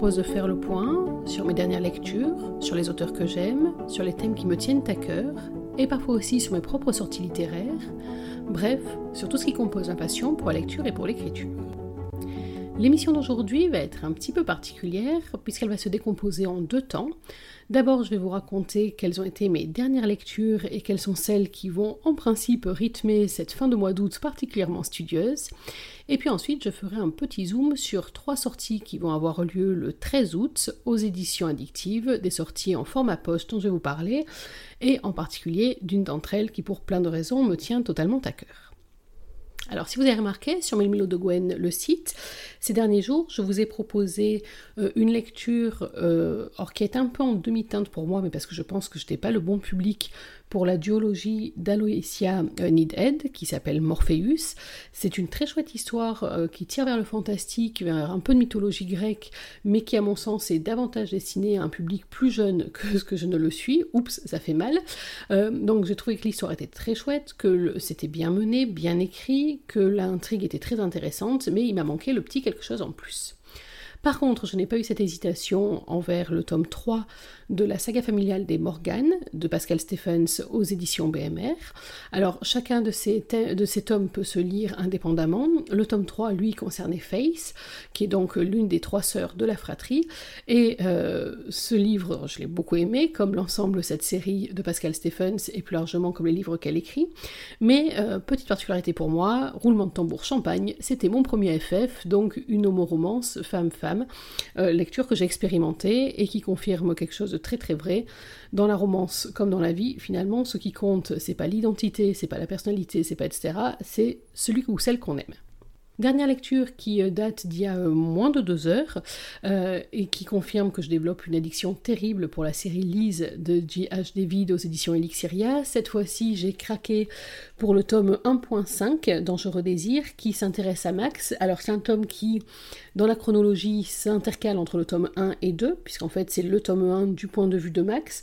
propose de faire le point sur mes dernières lectures, sur les auteurs que j'aime, sur les thèmes qui me tiennent à cœur, et parfois aussi sur mes propres sorties littéraires, bref, sur tout ce qui compose ma passion pour la lecture et pour l'écriture. L'émission d'aujourd'hui va être un petit peu particulière puisqu'elle va se décomposer en deux temps. D'abord, je vais vous raconter quelles ont été mes dernières lectures et quelles sont celles qui vont en principe rythmer cette fin de mois d'août particulièrement studieuse. Et puis ensuite, je ferai un petit zoom sur trois sorties qui vont avoir lieu le 13 août aux éditions addictives, des sorties en format poste dont je vais vous parler, et en particulier d'une d'entre elles qui pour plein de raisons me tient totalement à cœur. Alors, si vous avez remarqué sur Melmilo de Gwen, le site, ces derniers jours, je vous ai proposé euh, une lecture, euh, or qui est un peu en demi-teinte pour moi, mais parce que je pense que je n'étais pas le bon public pour la duologie d'Aloysia euh, Needhead qui s'appelle Morpheus. C'est une très chouette histoire euh, qui tire vers le fantastique, vers un peu de mythologie grecque, mais qui à mon sens est davantage destinée à un public plus jeune que ce que je ne le suis. Oups, ça fait mal. Euh, donc j'ai trouvé que l'histoire était très chouette, que c'était bien mené, bien écrit, que l'intrigue était très intéressante, mais il m'a manqué le petit quelque chose en plus. Par contre, je n'ai pas eu cette hésitation envers le tome 3 de la saga familiale des Morgan de Pascal Stephens aux éditions BMR. Alors, chacun de ces, de tomes peut se lire indépendamment. Le tome 3, lui, concernait Face, qui est donc l'une des trois sœurs de la fratrie. Et euh, ce livre, je l'ai beaucoup aimé, comme l'ensemble de cette série de Pascal Stephens et plus largement comme les livres qu'elle écrit. Mais, euh, petite particularité pour moi, roulement de tambour champagne, c'était mon premier FF, donc une homo-romance femme-femme euh, lecture que j'ai expérimentée et qui confirme quelque chose de très très vrai. Dans la romance comme dans la vie, finalement, ce qui compte, c'est pas l'identité, c'est pas la personnalité, c'est pas etc. C'est celui ou celle qu'on aime. Dernière lecture qui euh, date d'il y a euh, moins de deux heures euh, et qui confirme que je développe une addiction terrible pour la série Lise de J.H. David aux éditions Elixiria. Cette fois-ci, j'ai craqué pour le tome 1.5 Dangereux Désir qui s'intéresse à Max. Alors, c'est un tome qui, dans la chronologie, s'intercale entre le tome 1 et 2, puisqu'en fait, c'est le tome 1 du point de vue de Max.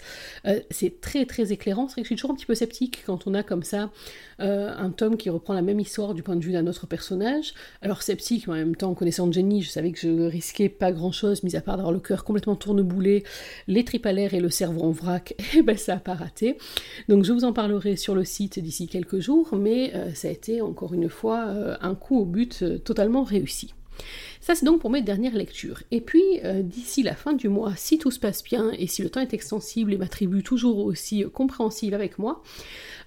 c'est très très éclairant. C'est vrai que je suis toujours un petit peu sceptique quand on a comme ça un tome qui reprend la même histoire du point de vue d'un autre personnage. Alors sceptique, mais en même temps, connaissant Jenny, je savais que je risquais pas grand-chose, mis à part d'avoir le cœur complètement tourneboulé, les tripes à l'air et le cerveau en vrac, et ben ça a pas raté. Donc je vous en parlerai sur le site d'ici quelques jours, mais euh, ça a été encore une fois euh, un coup au but euh, totalement réussi. Ça, c'est donc pour mes dernières lectures. Et puis, d'ici la fin du mois, si tout se passe bien et si le temps est extensible et ma tribu toujours aussi compréhensible avec moi,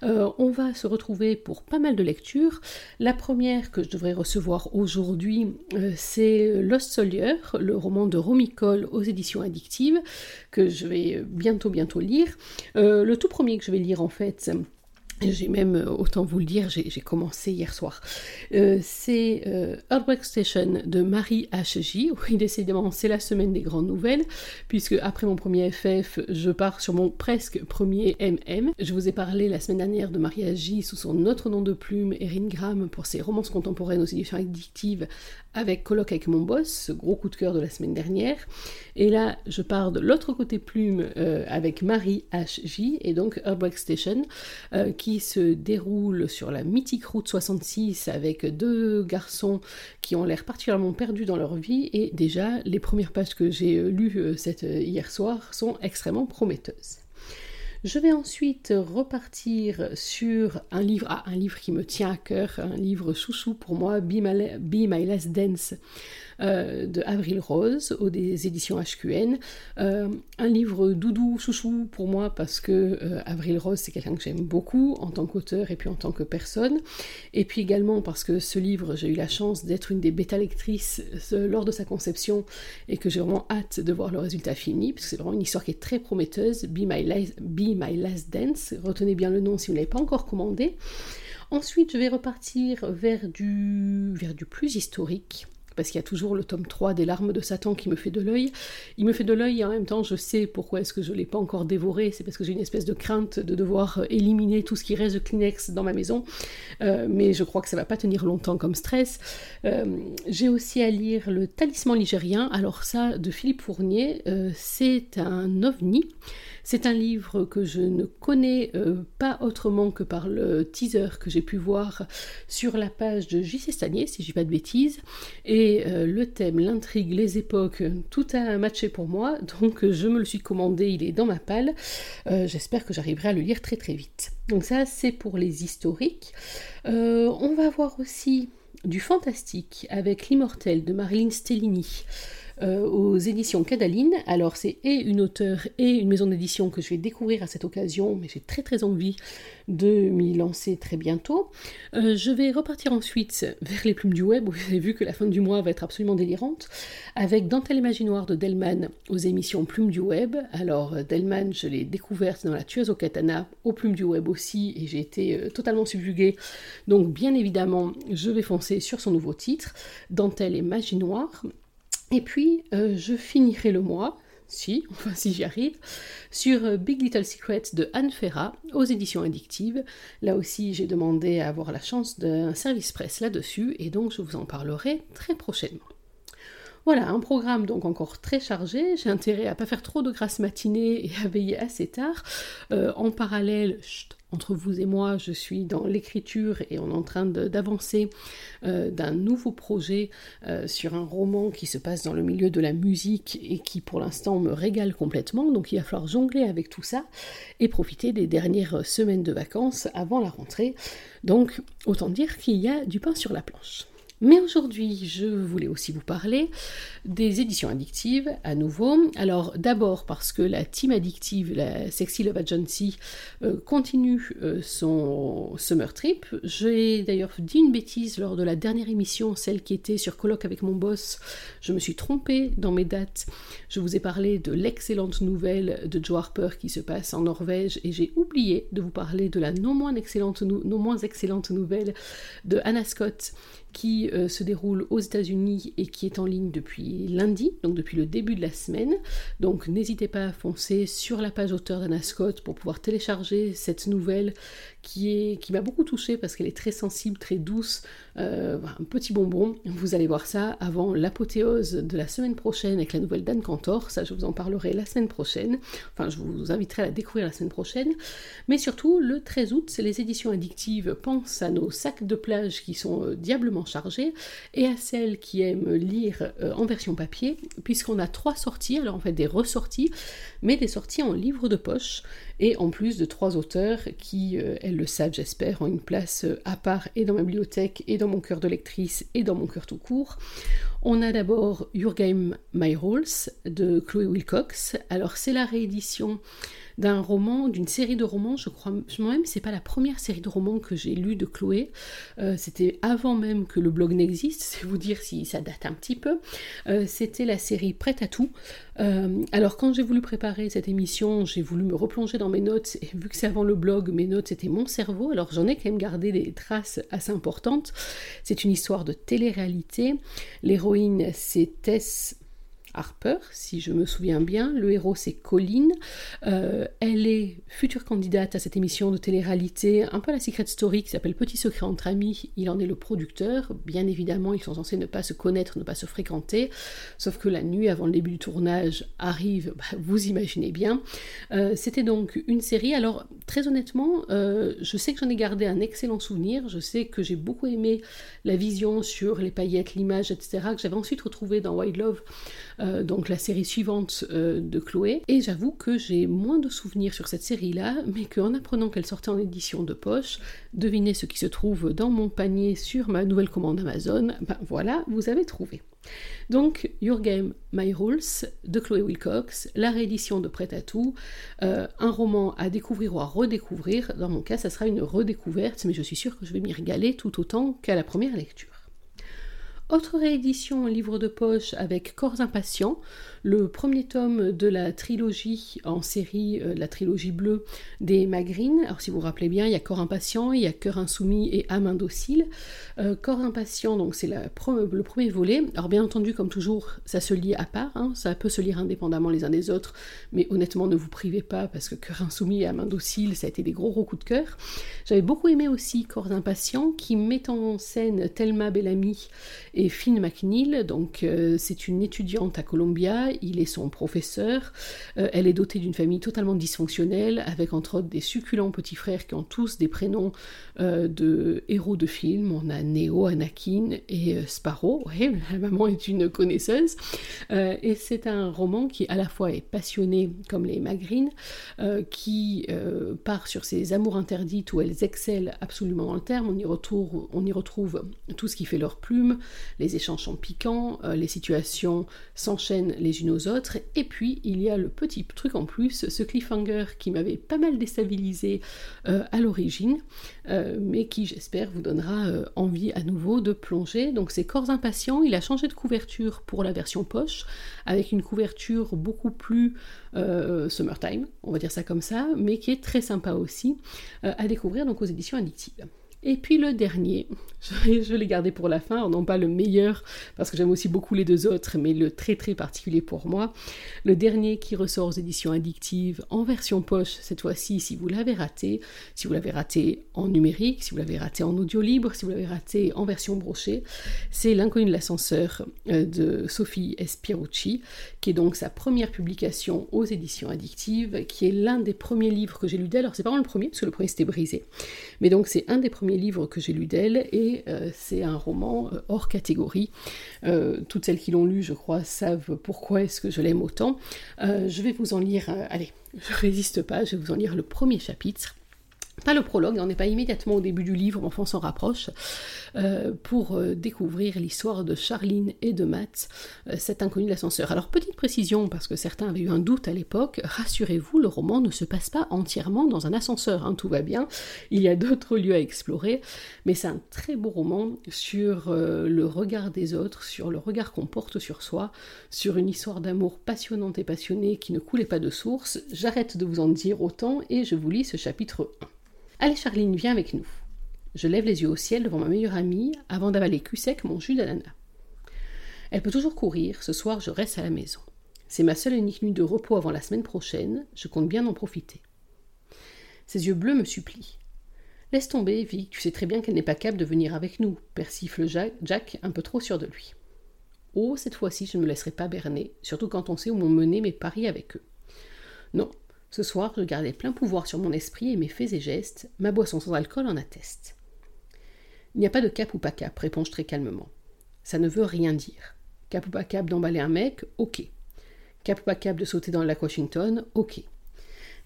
euh, on va se retrouver pour pas mal de lectures. La première que je devrais recevoir aujourd'hui, euh, c'est Lost Soldier, le roman de Romy Cole aux éditions addictives, que je vais bientôt bientôt lire. Euh, le tout premier que je vais lire en fait, j'ai même, euh, autant vous le dire, j'ai commencé hier soir. Euh, c'est euh, Station de Marie H.J. Oui, décidément, c'est la semaine des grandes nouvelles, puisque après mon premier FF, je pars sur mon presque premier MM. Je vous ai parlé la semaine dernière de Marie H.J. sous son autre nom de plume, Erin Graham, pour ses romances contemporaines aux éditions addictives, avec Colloque avec mon boss, gros coup de cœur de la semaine dernière. Et là, je pars de l'autre côté plume avec Marie H.J. et donc Earthquake Station, qui se déroule sur la mythique route 66 avec deux garçons qui ont l'air particulièrement perdus dans leur vie et déjà les premières pages que j'ai euh, lues euh, cette, euh, hier soir sont extrêmement prometteuses. Je vais ensuite repartir sur un livre, ah, un livre qui me tient à cœur, un livre chouchou pour moi, Be My Last Dance euh, de Avril Rose aux des éditions HQN. Euh, un livre doudou, chouchou pour moi parce que euh, Avril Rose c'est quelqu'un que j'aime beaucoup en tant qu'auteur et puis en tant que personne. Et puis également parce que ce livre j'ai eu la chance d'être une des bêta-lectrices lors de sa conception et que j'ai vraiment hâte de voir le résultat fini parce que c'est vraiment une histoire qui est très prometteuse. Be My, Be My Last Dance, retenez bien le nom si vous ne l'avez pas encore commandé. Ensuite, je vais repartir vers du, vers du plus historique parce qu'il y a toujours le tome 3 des larmes de Satan qui me fait de l'œil. Il me fait de l'œil et en même temps je sais pourquoi est-ce que je ne l'ai pas encore dévoré, c'est parce que j'ai une espèce de crainte de devoir euh, éliminer tout ce qui reste de Kleenex dans ma maison, euh, mais je crois que ça va pas tenir longtemps comme stress. Euh, j'ai aussi à lire Le Talisman ligérien, alors ça de Philippe Fournier, c'est un ovni. C'est un livre que je ne connais euh, pas autrement que par le teaser que j'ai pu voir sur la page de J.C. Stanier, si je dis pas de bêtises. Et euh, le thème, l'intrigue, les époques, tout a matché pour moi, donc je me le suis commandé, il est dans ma palle. J'espère que j'arriverai à le lire très très vite. Donc ça, c'est pour les historiques. on va voir aussi du fantastique avec L'immortel de Marilyn Stellini. Euh, aux éditions Cadaline. Alors c'est et une auteure et une maison d'édition que je vais découvrir à cette occasion, mais j'ai très très envie de m'y lancer très bientôt. Euh, je vais repartir ensuite vers les plumes du web, où vous avez vu que la fin du mois va être absolument délirante, avec Dentelle Imaginoire de Delman aux émissions Plumes du web. Alors euh, Delman, je l'ai découverte dans La tueuse au katana, aux plumes du web aussi, et j'ai été totalement subjuguée. Donc bien évidemment, je vais foncer sur son nouveau titre, Dentelle et Magie Noire. Et puis, euh, je finirai le mois, si, enfin si j'y arrive, sur euh, Big Little Secrets de Anne Ferra aux éditions addictives. Là aussi, j'ai demandé à avoir la chance d'un service presse là-dessus et donc je vous en parlerai très prochainement. Voilà, un programme donc encore très chargé. J'ai intérêt à pas faire trop de grâce matinée et à veiller assez tard. Euh, en parallèle, entre vous et moi, je suis dans l'écriture et on est en train d'avancer euh, d'un nouveau projet euh, sur un roman qui se passe dans le milieu de la musique et qui pour l'instant me régale complètement. Donc il va falloir jongler avec tout ça et profiter des dernières semaines de vacances avant la rentrée. Donc autant dire qu'il y a du pain sur la planche. Mais aujourd'hui, je voulais aussi vous parler des éditions addictives à nouveau. Alors d'abord parce que la team addictive, la Sexy Love Agency, euh, continue euh, son summer trip. J'ai d'ailleurs dit une bêtise lors de la dernière émission, celle qui était sur colloque avec mon boss. Je me suis trompée dans mes dates. Je vous ai parlé de l'excellente nouvelle de Joe Harper qui se passe en Norvège et j'ai oublié de vous parler de la non moins excellente, non moins excellente nouvelle de Anna Scott qui euh, se déroule aux États-Unis et qui est en ligne depuis lundi, donc depuis le début de la semaine. Donc n'hésitez pas à foncer sur la page auteur d'Anna Scott pour pouvoir télécharger cette nouvelle qui, m'a beaucoup touchée parce qu'elle est très sensible, très douce, euh, un petit bonbon. Vous allez voir ça avant l'apothéose de la semaine prochaine avec la nouvelle d'Anne Cantor. Ça, je vous en parlerai la semaine prochaine. Enfin, je vous inviterai à la découvrir la semaine prochaine. Mais surtout, le 13 août, les éditions addictives pensent à nos sacs de plage qui sont euh, diablement chargés et à celles qui aiment lire euh, en version papier, puisqu'on a trois sorties, alors en fait des ressorties, mais des sorties en livre de poche et en plus de trois auteurs qui, euh, elles le savent j'espère, ont une place euh, à part et dans ma bibliothèque et dans mon cœur de lectrice et dans mon cœur tout court. On a d'abord Your Game My Rules de Chloé Wilcox. Alors c'est la réédition d'un roman, d'une série de romans, je crois moi-même, c'est pas la première série de romans que j'ai lu de Chloé, euh, c'était avant même que le blog n'existe, c'est vous dire si ça date un petit peu, euh, c'était la série Prête à tout. Euh, alors quand j'ai voulu préparer cette émission, j'ai voulu me replonger dans mes notes, et vu que c'est avant le blog, mes notes c'était mon cerveau, alors j'en ai quand même gardé des traces assez importantes. C'est une histoire de télé-réalité, l'héroïne c'est Tess Harper, si je me souviens bien. Le héros, c'est Colline. Euh, elle est future candidate à cette émission de télé-réalité, un peu la Secret Story, qui s'appelle Petit secret entre amis. Il en est le producteur. Bien évidemment, ils sont censés ne pas se connaître, ne pas se fréquenter. Sauf que la nuit avant le début du tournage arrive, bah, vous imaginez bien. Euh, c'était donc une série. Alors, très honnêtement, euh, je sais que j'en ai gardé un excellent souvenir. Je sais que j'ai beaucoup aimé la vision sur les paillettes, l'image, etc., que j'avais ensuite retrouvé dans Wild Love. Euh, donc la série suivante euh, de Chloé. Et j'avoue que j'ai moins de souvenirs sur cette série-là, mais qu'en apprenant qu'elle sortait en édition de poche, devinez ce qui se trouve dans mon panier sur ma nouvelle commande Amazon, ben voilà, vous avez trouvé. Donc, Your Game, My Rules de Chloé Wilcox, la réédition de Prêt à tout, euh, un roman à découvrir ou à redécouvrir. Dans mon cas, ça sera une redécouverte, mais je suis sûre que je vais m'y régaler tout autant qu'à la première lecture. Autre réédition, livre de poche avec Corps impatients, le premier tome de la trilogie en série, euh, la trilogie bleue des Magrines. Alors si vous vous rappelez bien, il y a Corps impatient, il y a Cœur insoumis et Âme indocile. Euh, Corps impatient, donc c'est le premier volet. Alors bien entendu, comme toujours, ça se lit à part, hein. ça peut se lire indépendamment les uns des autres, mais honnêtement, ne vous privez pas parce que Cœur insoumis et Âme indocile, ça a été des gros gros coups de cœur. J'avais beaucoup aimé aussi Corps impatient qui met en scène Thelma Bellamy Finn McNeil, donc euh, c'est une étudiante à Columbia, il est son professeur. Euh, elle est dotée d'une famille totalement dysfonctionnelle, avec entre autres des succulents petits frères qui ont tous des prénoms euh, de héros de films. On a Neo, Anakin et Sparrow. La maman est une connaisseuse. et c'est un roman qui à la fois est passionné comme les Magrines, qui part sur ses amours interdites où elles excellent absolument le terme. On y on y retrouve tout ce qui fait leur plume, les échanges sont piquants, euh, les situations s'enchaînent les unes aux autres, et puis il y a le petit truc en plus, ce cliffhanger qui m'avait pas mal déstabilisé euh, à l'origine, euh, mais qui j'espère vous donnera envie à nouveau de plonger. Donc c'est Corps impatients, il a changé de couverture pour la version poche, avec une couverture beaucoup plus summertime, on va dire ça comme ça, mais qui est très sympa aussi à découvrir donc aux éditions addictives. Et puis le dernier, je les garder pour la fin, non pas le meilleur, parce que j'aime aussi beaucoup les deux autres, mais le très très particulier pour moi. Le dernier qui ressort aux éditions addictives en version poche, cette fois-ci, si vous l'avez raté, si vous l'avez raté en numérique, si vous l'avez raté en audio libre, si vous l'avez raté en version brochée, c'est L'inconnu de l'ascenseur euh, de Sophie Espirucci, qui est donc sa première publication aux éditions addictives, qui est l'un des premiers livres que j'ai lu d'elle. Alors c'est pas vraiment le premier, parce que le premier c'était brisé, mais donc c'est un des premiers livre que j'ai lu d'elle et euh, c'est un roman euh, hors catégorie. Euh, toutes celles qui l'ont lu, je crois, savent pourquoi est-ce que je l'aime autant. je vais vous en lire, allez, je résiste pas, je vais vous en lire le premier chapitre pas le prologue, on n'est pas immédiatement au début du livre, enfin on s'en rapproche, euh, pour euh, découvrir l'histoire de Charline et de Matt, euh, cet inconnu de l'ascenseur. Alors petite précision, parce que certains avaient eu un doute à l'époque, rassurez-vous, le roman ne se passe pas entièrement dans un ascenseur, hein, tout va bien, il y a d'autres lieux à explorer, mais c'est un très beau roman sur le regard des autres, sur le regard qu'on porte sur soi, sur une histoire d'amour passionnante et passionnée qui ne coulait pas de source. J'arrête de vous en dire autant et je vous lis ce chapitre 1. Allez Charline, viens avec nous. Je lève les yeux au ciel devant ma meilleure amie avant d'avaler cul sec mon jus d'ananas. Elle peut toujours courir, ce soir je reste à la maison. C'est ma seule et unique nuit de repos avant la semaine prochaine, je compte bien en profiter. Ses yeux bleus me supplient. Laisse tomber, Vic, tu sais très bien qu'elle n'est pas capable de venir avec nous, persifle Jack, un peu trop sûr de lui. Oh, cette fois-ci, je ne me laisserai pas berner, surtout quand on sait où m'ont mené mes paris avec eux. Non, ce soir, je gardais plein pouvoir sur mon esprit et mes faits et gestes, ma boisson sans alcool en atteste. Il n'y a pas de cap ou pas cap, réponds-je très calmement. Ça ne veut rien dire. Cap ou pas cap d'emballer un mec, ok. Cap ou pas cap de sauter dans le lac Washington, ok.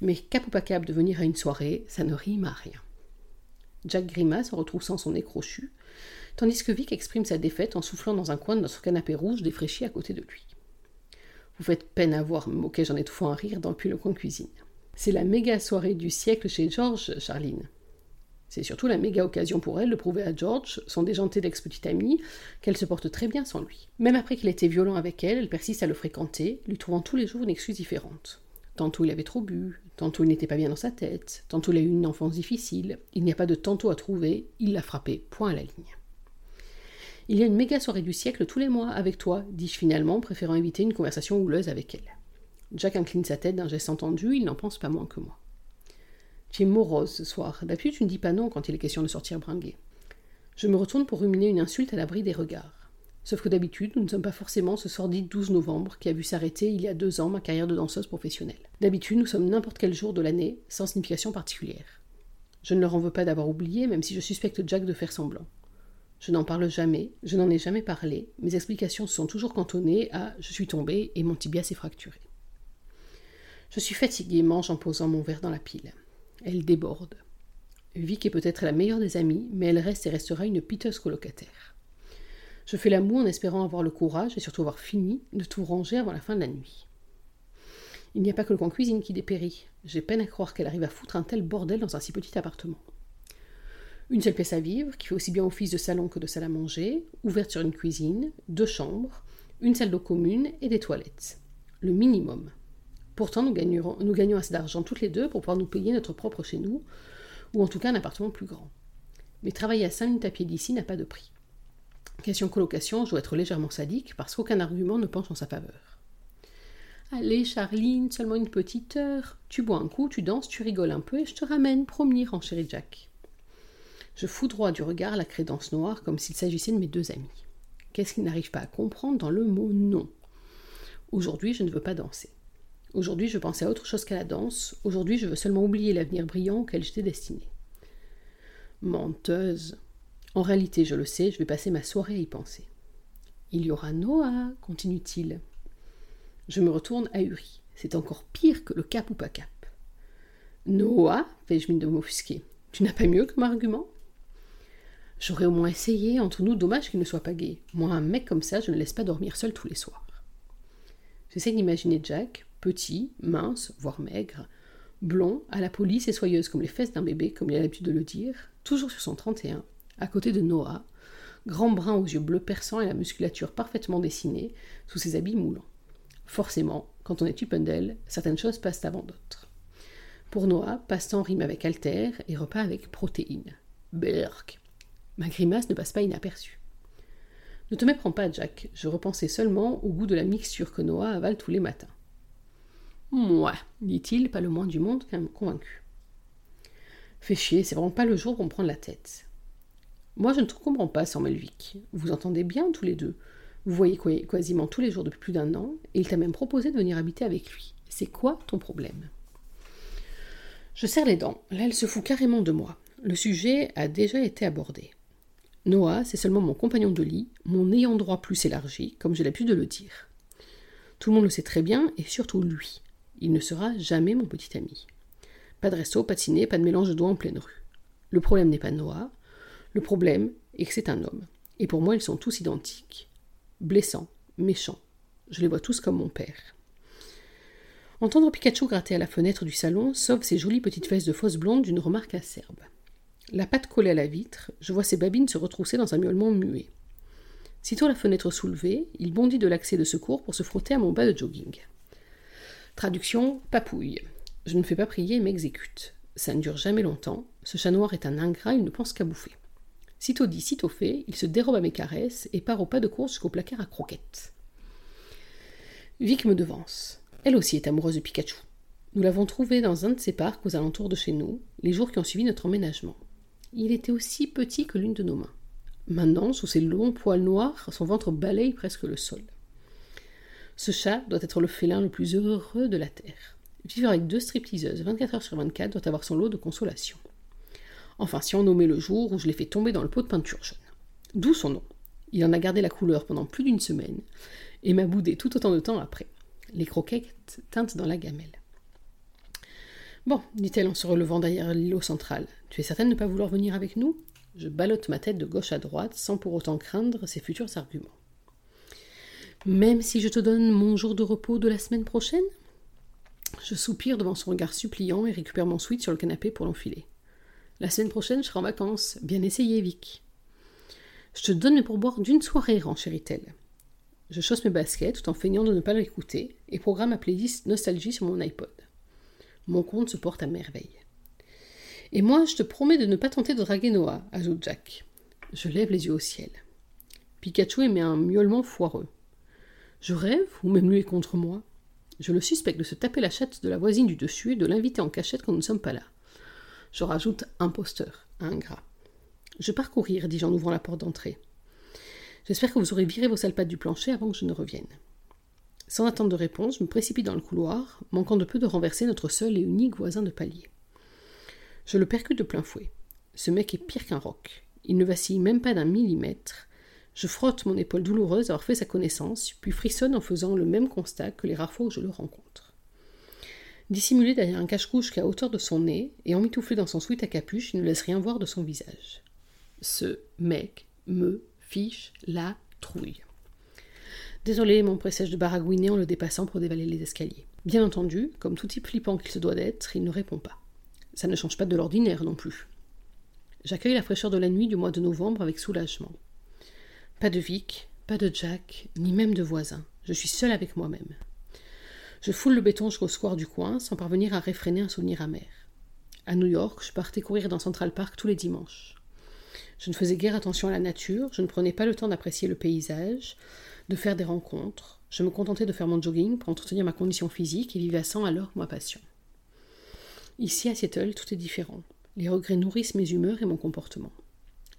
Mais cap ou pas cap de venir à une soirée, ça ne rime à rien. Jack grimace en retroussant son nez crochu, tandis que Vic exprime sa défaite en soufflant dans un coin de notre canapé rouge défraîchi à côté de lui. Vous faites peine à voir, me moquai j'en étouffant un rire dans le coin cuisine. C'est la méga soirée du siècle chez George, Charline. C'est surtout la méga occasion pour elle de prouver à George, son déjanté d'ex-petite amie, qu'elle se porte très bien sans lui. Même après qu'il était violent avec elle, elle persiste à le fréquenter, lui trouvant tous les jours une excuse différente. Tantôt il avait trop bu, tantôt il n'était pas bien dans sa tête, tantôt il a eu une enfance difficile, il n'y a pas de tantôt à trouver, il l'a frappé, point à la ligne. Il y a une méga soirée du siècle tous les mois avec toi, dis-je finalement, préférant éviter une conversation houleuse avec elle. Jack incline sa tête d'un geste entendu, il n'en pense pas moins que moi. Tu es morose ce soir. D'habitude, tu ne dis pas non quand il est question de sortir bringuer. Je me retourne pour ruminer une insulte à l'abri des regards. Sauf que d'habitude, nous ne sommes pas forcément ce sordide 12 novembre qui a vu s'arrêter il y a deux ans ma carrière de danseuse professionnelle. D'habitude, nous sommes n'importe quel jour de l'année, sans signification particulière. Je ne leur en veux pas d'avoir oublié, même si je suspecte Jack de faire semblant. Je n'en parle jamais, je n'en ai jamais parlé, mes explications sont toujours cantonnées à je suis tombée et mon tibia s'est fracturé. Je suis fatiguée, mange en posant mon verre dans la pile. Elle déborde. Vic est peut-être la meilleure des amies, mais elle reste et restera une piteuse colocataire. Je fais la moue en espérant avoir le courage et surtout avoir fini de tout ranger avant la fin de la nuit. Il n'y a pas que le coin cuisine qui dépérit. J'ai peine à croire qu'elle arrive à foutre un tel bordel dans un si petit appartement. Une seule pièce à vivre, qui fait aussi bien office de salon que de salle à manger, ouverte sur une cuisine, deux chambres, une salle d'eau commune et des toilettes. Le minimum. Pourtant, nous, gagnons assez d'argent toutes les deux pour pouvoir nous payer notre propre chez nous, ou en tout cas un appartement plus grand. Mais travailler à 5 minutes à d'ici n'a pas de prix. Question colocation, je dois être légèrement sadique parce qu'aucun argument ne penche en sa faveur. Allez, Charline, seulement une petite heure. Tu bois un coup, tu danses, tu rigoles un peu et je te ramène, promis, chéri Jack. Je foudroie du regard la crédence noire comme s'il s'agissait de mes deux amis. Qu'est-ce qu'il n'arrive pas à comprendre dans le mot non Aujourd'hui, je ne veux pas danser. Aujourd'hui, je pensais à autre chose qu'à la danse. Aujourd'hui, je veux seulement oublier l'avenir brillant auquel j'étais destinée. Menteuse. En réalité, je le sais, je vais passer ma soirée à y penser. Il y aura Noah, continue-t-il. Je me retourne ahuri. C'est encore pire que le cap ou pas cap. Noah, fais-je mine de m'offusquer. Tu n'as pas mieux comme argument? J'aurais au moins essayé, entre nous, dommage qu'il ne soit pas gay. Moi, un mec comme ça, je ne laisse pas dormir seul tous les soirs. J'essaie d'imaginer Jack, petit, mince, voire maigre, blond, à la police et soyeuse comme les fesses d'un bébé, comme il a l'habitude de le dire, toujours sur son 31, à côté de Noah, grand brun aux yeux bleus perçants et la musculature parfaitement dessinée, sous ses habits moulants. Forcément, quand on est Tupendel, certaines choses passent avant d'autres. Pour Noah, passe-temps rime avec alter et repas avec protéines. Berk. Ma grimace ne passe pas inaperçue. Ne te méprends pas, Jack, je repensais seulement au goût de la mixture que Noah avale tous les matins. Moi, dit-il, pas le moins du monde convaincu. Fais chier, c'est vraiment pas le jour pour me prendre la tête. Moi, je ne te comprends pas, sans. Vous entendez bien tous les deux. Vous voyez quasiment tous les jours depuis plus d'un an, et il t'a même proposé de venir habiter avec lui. C'est quoi ton problème? Je serre les dents. Là, elle se fout carrément de moi. Le sujet a déjà été abordé. Noah, c'est seulement mon compagnon de lit, mon ayant droit plus élargi, comme j'ai l'habitude de le dire. Tout le monde le sait très bien, et surtout lui. Il ne sera jamais mon petit ami. Pas de resto, pas de ciné, pas de mélange de doigts en pleine rue. Le problème n'est pas Noah, le problème est que c'est un homme. Et pour moi, ils sont tous identiques. Blessants, méchants. Je les vois tous comme mon père. Entendre Pikachu gratter à la fenêtre du salon sauve ses jolies petites fesses de fausse blonde d'une remarque acerbe. La patte collée à la vitre, je vois ses babines se retrousser dans un miaulement muet. Sitôt la fenêtre soulevée, il bondit de l'accès de secours pour se frotter à mon bas de jogging. Traduction papouille. Je ne fais pas prier m'exécute. Ça ne dure jamais longtemps. Ce chat noir est un ingrat, il ne pense qu'à bouffer. Sitôt dit, sitôt fait, il se dérobe à mes caresses et part au pas de course jusqu'au placard à croquettes. Vic me devance. Elle aussi est amoureuse de Pikachu. Nous l'avons trouvé dans un de ces parcs aux alentours de chez nous, les jours qui ont suivi notre emménagement. Il était aussi petit que l'une de nos mains. Maintenant, sous ses longs poils noirs, son ventre balaye presque le sol. Ce chat doit être le félin le plus heureux de la terre. Vivre avec deux stripteaseuses 24 heures sur 24 doit avoir son lot de consolation. Enfin, si on nommait le jour où je l'ai fait tomber dans le pot de peinture jaune. D'où son nom. Il en a gardé la couleur pendant plus d'une semaine et m'a boudé tout autant de temps après. Les croquettes teintent dans la gamelle. Bon, dit-elle en se relevant derrière l'îlot central, tu es certaine de ne pas vouloir venir avec nous? Je ballotte ma tête de gauche à droite sans pour autant craindre ses futurs arguments. Même si je te donne mon jour de repos de la semaine prochaine? Je soupire devant son regard suppliant et récupère mon sweat sur le canapé pour l'enfiler. La semaine prochaine, je serai en vacances. Bien essayé, Vic. Je te donne mes pourboires d'une soirée, renchérit-elle. Je chausse mes baskets tout en feignant de ne pas l'écouter et programme ma playlist Nostalgie sur mon iPod. Mon compte se porte à merveille. Et moi, je te promets de ne pas tenter de draguer Noah, ajoute Jack. Je lève les yeux au ciel. Pikachu émet un miaulement foireux. Je rêve, ou même lui est contre moi. Je le suspecte de se taper la chatte de la voisine du dessus et de l'inviter en cachette quand nous ne sommes pas là. Je rajoute imposteur, ingrat. Je pars courir, dis-je en ouvrant la porte d'entrée. J'espère que vous aurez viré vos sales pattes du plancher avant que je ne revienne. Sans attendre de réponse, je me précipite dans le couloir, manquant de peu de renverser notre seul et unique voisin de palier. Je le percute de plein fouet. Ce mec est pire qu'un roc. Il ne vacille même pas d'un millimètre. Je frotte mon épaule douloureuse d'avoir fait sa connaissance, puis frissonne en faisant le même constat que les rares fois où je le rencontre. Dissimulé derrière un cache-couche qu'à hauteur de son nez et emmitouflé dans son sweat à capuche, il ne laisse rien voir de son visage. Ce mec me fiche la trouille. Désolé, mon pressège de baragouiner en le dépassant pour dévaler les escaliers. Bien entendu, comme tout type flippant qu'il se doit d'être, il ne répond pas. Ça ne change pas de l'ordinaire non plus. J'accueille la fraîcheur de la nuit du mois de novembre avec soulagement. Pas de Vic, pas de Jack, ni même de voisin. Je suis seul avec moi-même. Je foule le béton jusqu'au square du coin sans parvenir à réfréner un souvenir amer. À New York, je partais courir dans Central Park tous les dimanches. Je ne faisais guère attention à la nature, je ne prenais pas le temps d'apprécier le paysage, de faire des rencontres. Je me contentais de faire mon jogging pour entretenir ma condition physique et vivais à 100 à l'heure ma passion. Ici, à Seattle, tout est différent. Les regrets nourrissent mes humeurs et mon comportement.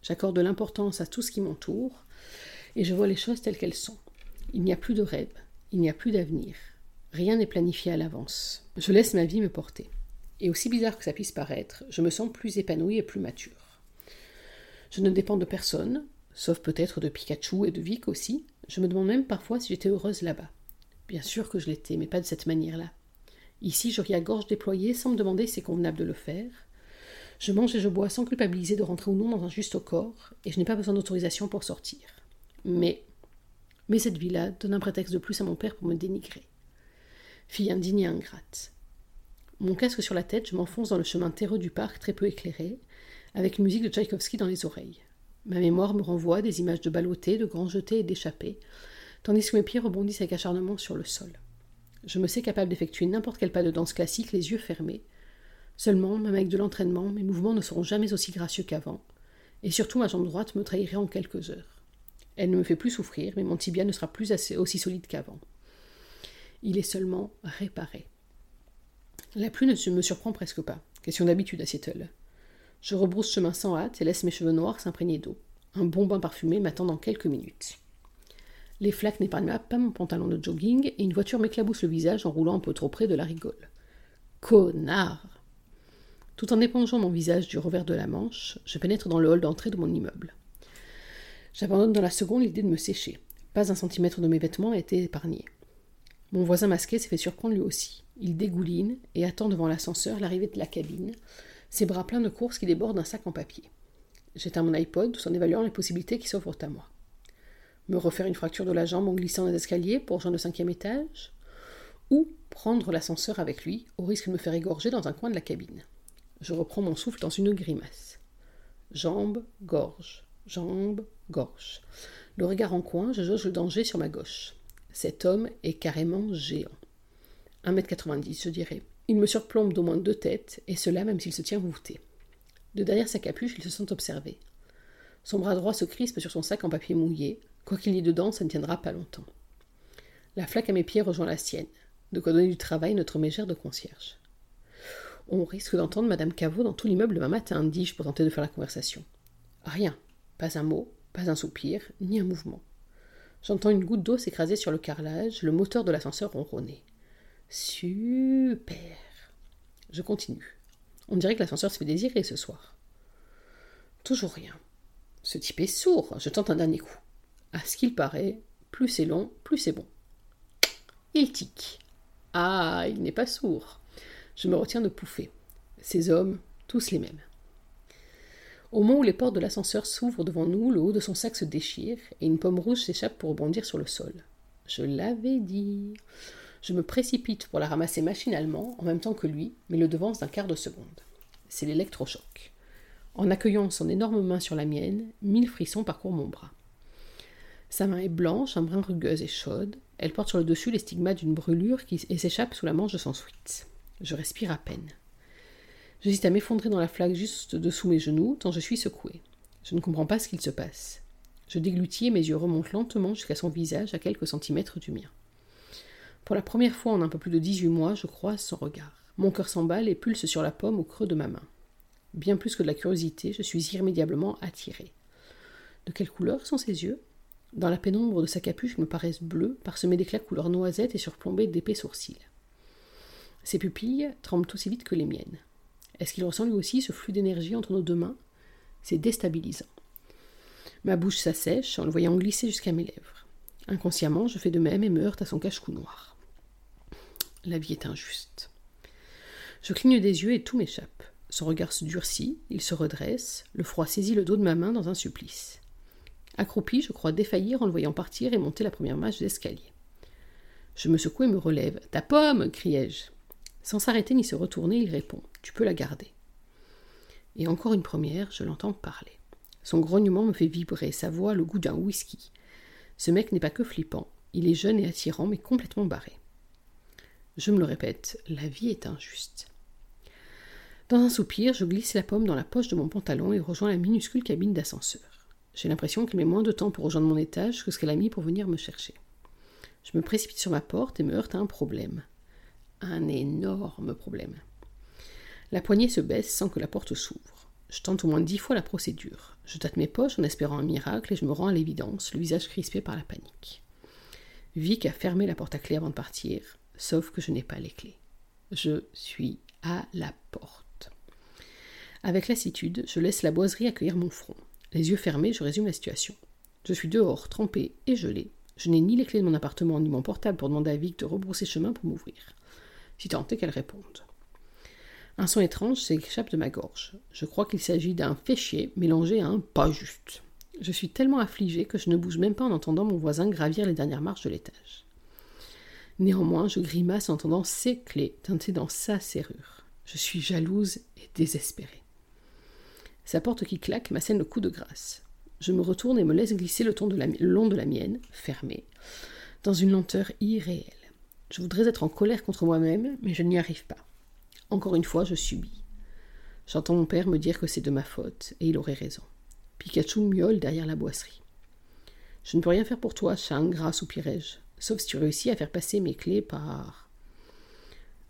J'accorde l'importance à tout ce qui m'entoure, et je vois les choses telles qu'elles sont. Il n'y a plus de rêve, il n'y a plus d'avenir. Rien n'est planifié à l'avance. Je laisse ma vie me porter. Et aussi bizarre que ça puisse paraître, je me sens plus épanouie et plus mature. Je ne dépends de personne, sauf peut-être de Pikachu et de Vic aussi. Je me demande même parfois si j'étais heureuse là-bas. Bien sûr que je l'étais, mais pas de cette manière-là. Ici, je ris à gorge déployée sans me demander si c'est convenable de le faire. Je mange et je bois sans culpabiliser de rentrer ou non dans un juste corps, et je n'ai pas besoin d'autorisation pour sortir. Mais, mais cette vie-là donne un prétexte de plus à mon père pour me dénigrer. Fille indigne et ingrate. Mon casque sur la tête, je m'enfonce dans le chemin terreux du parc très peu éclairé, avec une musique de Tchaïkovski dans les oreilles. Ma mémoire me renvoie des images de ballottés, de grands jetés et d'échappés, tandis que mes pieds rebondissent avec acharnement sur le sol. Je me sais capable d'effectuer n'importe quel pas de danse classique les yeux fermés. Seulement, même avec de l'entraînement, mes mouvements ne seront jamais aussi gracieux qu'avant, et surtout ma jambe droite me trahirait en quelques heures. Elle ne me fait plus souffrir, mais mon tibia ne sera plus aussi solide qu'avant. Il est seulement réparé. La pluie ne me surprend presque pas. Question d'habitude à Seattle. Je rebrousse chemin sans hâte et laisse mes cheveux noirs s'imprégner d'eau. Un bon bain parfumé m'attend dans quelques minutes. Les flaques n'épargnent pas mon pantalon de jogging et une voiture m'éclabousse le visage en roulant un peu trop près de la rigole. Connard Tout en épongeant mon visage du revers de la manche, je pénètre dans le hall d'entrée de mon immeuble. J'abandonne dans la seconde l'idée de me sécher. Pas un centimètre de mes vêtements a été épargné. Mon voisin masqué s'est fait surprendre lui aussi. Il dégouline et attend devant l'ascenseur l'arrivée de la cabine, ses bras pleins de courses qui débordent d'un sac en papier. J'éteins mon iPod tout en évaluant les possibilités qui s'offrent à moi. Me refaire une fracture de la jambe en glissant les escaliers pour rejoindre le cinquième étage Ou prendre l'ascenseur avec lui, au risque de me faire égorger dans un coin de la cabine. Je reprends mon souffle dans une grimace. Jambe, gorge, jambe, gorge. Le regard en coin, je jauge le danger sur ma gauche. Cet homme est carrément géant. 1m90, je dirais. Il me surplombe d'au moins deux têtes, et cela même s'il se tient voûté. De derrière sa capuche, il se sent observé. Son bras droit se crispe sur son sac en papier mouillé. Quoi qu'il y ait dedans, ça ne tiendra pas longtemps. La flaque à mes pieds rejoint la sienne. De quoi donner du travail notre mégère de concierge. On risque d'entendre Madame Caveau dans tout l'immeuble demain matin, dis-je pour tenter de faire la conversation. Rien. Pas un mot, pas un soupir, ni un mouvement. J'entends une goutte d'eau s'écraser sur le carrelage, le moteur de l'ascenseur ronronner. Super. Je continue. On dirait que l'ascenseur se fait désirer ce soir. Toujours rien. Ce type est sourd. Je tente un dernier coup. À ce qu'il paraît, plus c'est long, plus c'est bon. Il tique. Ah, il n'est pas sourd. Je me retiens de pouffer. Ces hommes, tous les mêmes. Au moment où les portes de l'ascenseur s'ouvrent devant nous, le haut de son sac se déchire et une pomme rouge s'échappe pour rebondir sur le sol. Je l'avais dit. Je me précipite pour la ramasser machinalement, en même temps que lui, mais le devance d'un quart de seconde. C'est l'électrochoc. En accueillant son énorme main sur la mienne, mille frissons parcourent mon bras. Sa main est blanche, un brin rugueuse et chaude. Elle porte sur le dessus les stigmates d'une brûlure qui s'échappe sous la manche de son sweat. Je respire à peine. J'hésite à m'effondrer dans la flaque juste dessous mes genoux, tant je suis secoué. Je ne comprends pas ce qu'il se passe. Je déglutis et mes yeux remontent lentement jusqu'à son visage à quelques centimètres du mien. Pour la première fois en un peu plus de dix-huit mois, je croise son regard. Mon cœur s'emballe et pulse sur la pomme au creux de ma main. Bien plus que de la curiosité, je suis irrémédiablement attiré. De quelle couleur sont ses yeux? Dans la pénombre de sa capuche, ils me paraissent bleus, parsemés d'éclats couleur noisette et surplombés d'épais sourcils. Ses pupilles tremblent aussi vite que les miennes. Est-ce qu'il ressent lui aussi ce flux d'énergie entre nos deux mains? C'est déstabilisant. Ma bouche s'assèche en le voyant glisser jusqu'à mes lèvres. Inconsciemment, je fais de même et me heurte à son cache-cou noir. La vie est injuste. Je cligne des yeux et tout m'échappe. Son regard se durcit, il se redresse, le froid saisit le dos de ma main dans un supplice. Accroupi, je crois défaillir en le voyant partir et monter la première marche d'escalier. Je me secoue et me relève. Ta pomme criai-je. Sans s'arrêter ni se retourner, il répond Tu peux la garder. Et encore une première, je l'entends parler. Son grognement me fait vibrer, sa voix le goût d'un whisky. Ce mec n'est pas que flippant, il est jeune et attirant, mais complètement barré. Je me le répète, la vie est injuste. Dans un soupir, je glisse la pomme dans la poche de mon pantalon et rejoins la minuscule cabine d'ascenseur. J'ai l'impression qu'elle met moins de temps pour rejoindre mon étage que ce qu'elle a mis pour venir me chercher. Je me précipite sur ma porte et me heurte à un problème. Un énorme problème. La poignée se baisse sans que la porte s'ouvre. Je tente au moins dix fois la procédure. Je tâte mes poches en espérant un miracle et je me rends à l'évidence, le visage crispé par la panique. Vic a fermé la porte à clé avant de partir, sauf que je n'ai pas les clés. Je suis à la porte. Avec lassitude, je laisse la boiserie accueillir mon front. Les yeux fermés, je résume la situation. Je suis dehors, trempé et gelé. Je n'ai ni les clés de mon appartement ni mon portable pour demander à Vic de rebrousser chemin pour m'ouvrir. Si tant est qu'elle réponde. Un son étrange s'échappe de ma gorge. Je crois qu'il s'agit d'un féchier mélangé à un pas juste. Je suis tellement affligé que je ne bouge même pas en entendant mon voisin gravir les dernières marches de l'étage. Néanmoins, je grimace en entendant ses clés teintées dans sa serrure. Je suis jalouse et désespérée. Sa porte qui claque m'assène le coup de grâce. Je me retourne et me laisse glisser le, long de la mienne, fermée, dans une lenteur irréelle. Je voudrais être en colère contre moi-même, mais je n'y arrive pas. Encore une fois, je subis. J'entends mon père me dire que c'est de ma faute, et il aurait raison. Pikachu miaule derrière la boisserie. Je ne peux rien faire pour toi, chat ingrat, soupirai-je, sauf si tu réussis à faire passer mes clés par.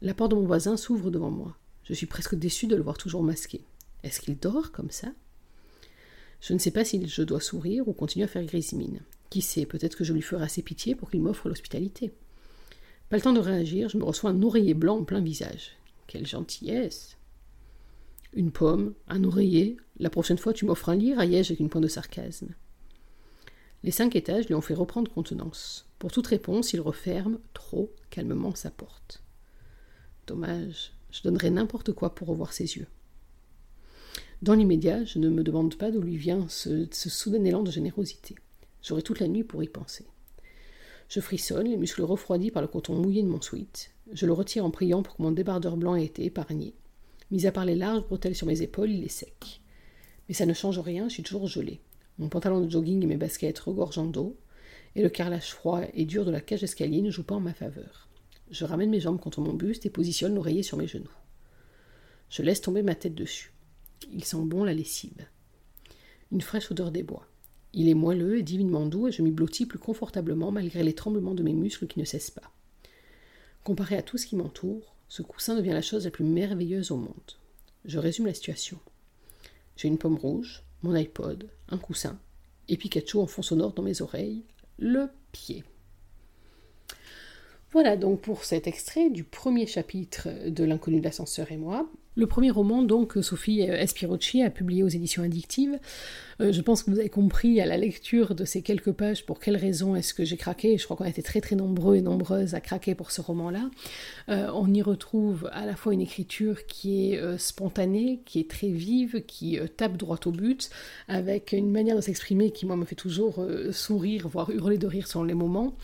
La porte de mon voisin s'ouvre devant moi. Je suis presque déçu de le voir toujours masqué. Est-ce qu'il dort comme ça? Je ne sais pas si je dois sourire ou continuer à faire grise mine. Qui sait, peut-être que je lui ferai assez pitié pour qu'il m'offre l'hospitalité. Pas le temps de réagir, je me reçois un oreiller blanc en plein visage. Quelle gentillesse Une pomme, un oreiller, la prochaine fois tu m'offres un lit, raillai-je avec une pointe de sarcasme. Les cinq étages lui ont fait reprendre contenance. Pour toute réponse, il referme, trop calmement, sa porte. Dommage, je donnerais n'importe quoi pour revoir ses yeux. Dans l'immédiat, je ne me demande pas d'où lui vient ce, soudain élan de générosité. J'aurai toute la nuit pour y penser. Je frissonne, les muscles refroidis par le coton mouillé de mon sweat. Je le retire en priant pour que mon débardeur blanc ait été épargné. Mis à part les larges bretelles sur mes épaules, il est sec. Mais ça ne change rien, je suis toujours gelé. Mon pantalon de jogging et mes baskets regorgent d'eau, et le carrelage froid et dur de la cage d'escalier ne joue pas en ma faveur. Je ramène mes jambes contre mon buste et positionne l'oreiller sur mes genoux. Je laisse tomber ma tête dessus. Il sent bon la lessive. Une fraîche odeur des bois. Il est moelleux et divinement doux et je m'y blottis plus confortablement malgré les tremblements de mes muscles qui ne cessent pas. Comparé à tout ce qui m'entoure, ce coussin devient la chose la plus merveilleuse au monde. Je résume la situation. J'ai une pomme rouge, mon iPod, un coussin, et Pikachu en fond sonore dans mes oreilles, le pied. Voilà donc pour cet extrait du premier chapitre de L'inconnu de l'ascenseur et moi. Le premier roman, donc, Sophie Espirocci a publié aux éditions addictives. Euh, je pense que vous avez compris à la lecture de ces quelques pages pour quelles raisons est-ce que j'ai craqué. Je crois qu'on a été très très nombreux et nombreuses à craquer pour ce roman-là. Euh, on y retrouve à la fois une écriture qui est euh, spontanée, qui est très vive, qui tape droit au but, avec une manière de s'exprimer qui, moi, me fait toujours sourire, voire hurler de rire selon les moments.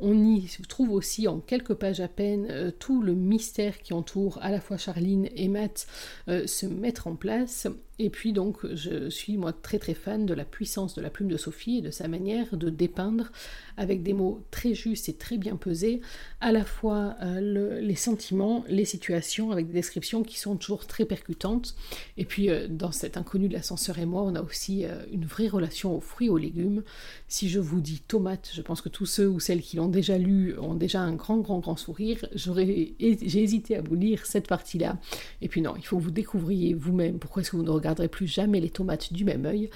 On y trouve aussi en quelques pages à peine tout le mystère qui entoure à la fois Charline et Matt se mettre en place et puis donc, je suis moi très très fan de la puissance de la plume de Sophie et de sa manière de dépeindre avec des mots très justes et très bien pesés, à la fois euh, les sentiments, les situations, avec des descriptions qui sont toujours très percutantes. Et puis euh, dans cet inconnu de l'ascenseur et moi, on a aussi euh, une vraie relation aux fruits aux légumes. Si je vous dis tomate, je pense que tous ceux ou celles qui l'ont déjà lu ont déjà un grand grand grand sourire. J'aurais, j'ai hésité à vous lire cette partie-là. Et puis non, il faut que vous découvriez vous-même pourquoi est-ce que vous ne regardez regarderai plus jamais les tomates du même œil.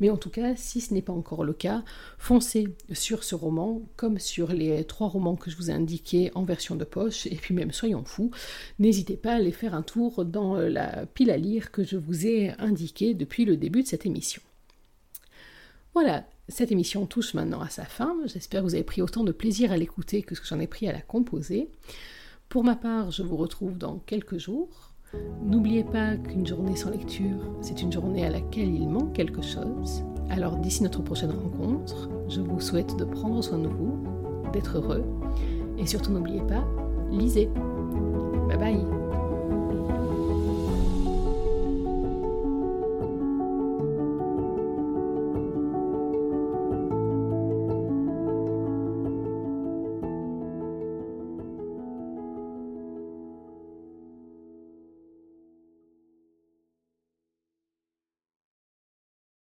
Mais en tout cas, si ce n'est pas encore le cas, foncez sur ce roman, comme sur les trois romans que je vous ai indiqués en version de poche, et puis même soyons fous, n'hésitez pas à aller faire un tour dans la pile à lire que je vous ai indiquée depuis le début de cette émission. Voilà, cette émission touche maintenant à sa fin. J'espère que vous avez pris autant de plaisir à l'écouter que ce que j'en ai pris à la composer. Pour ma part, je vous retrouve dans quelques jours. N'oubliez pas qu'une journée sans lecture, c'est une journée à laquelle il manque quelque chose. Alors d'ici notre prochaine rencontre, je vous souhaite de prendre soin de vous, d'être heureux, et surtout n'oubliez pas, lisez. Bye bye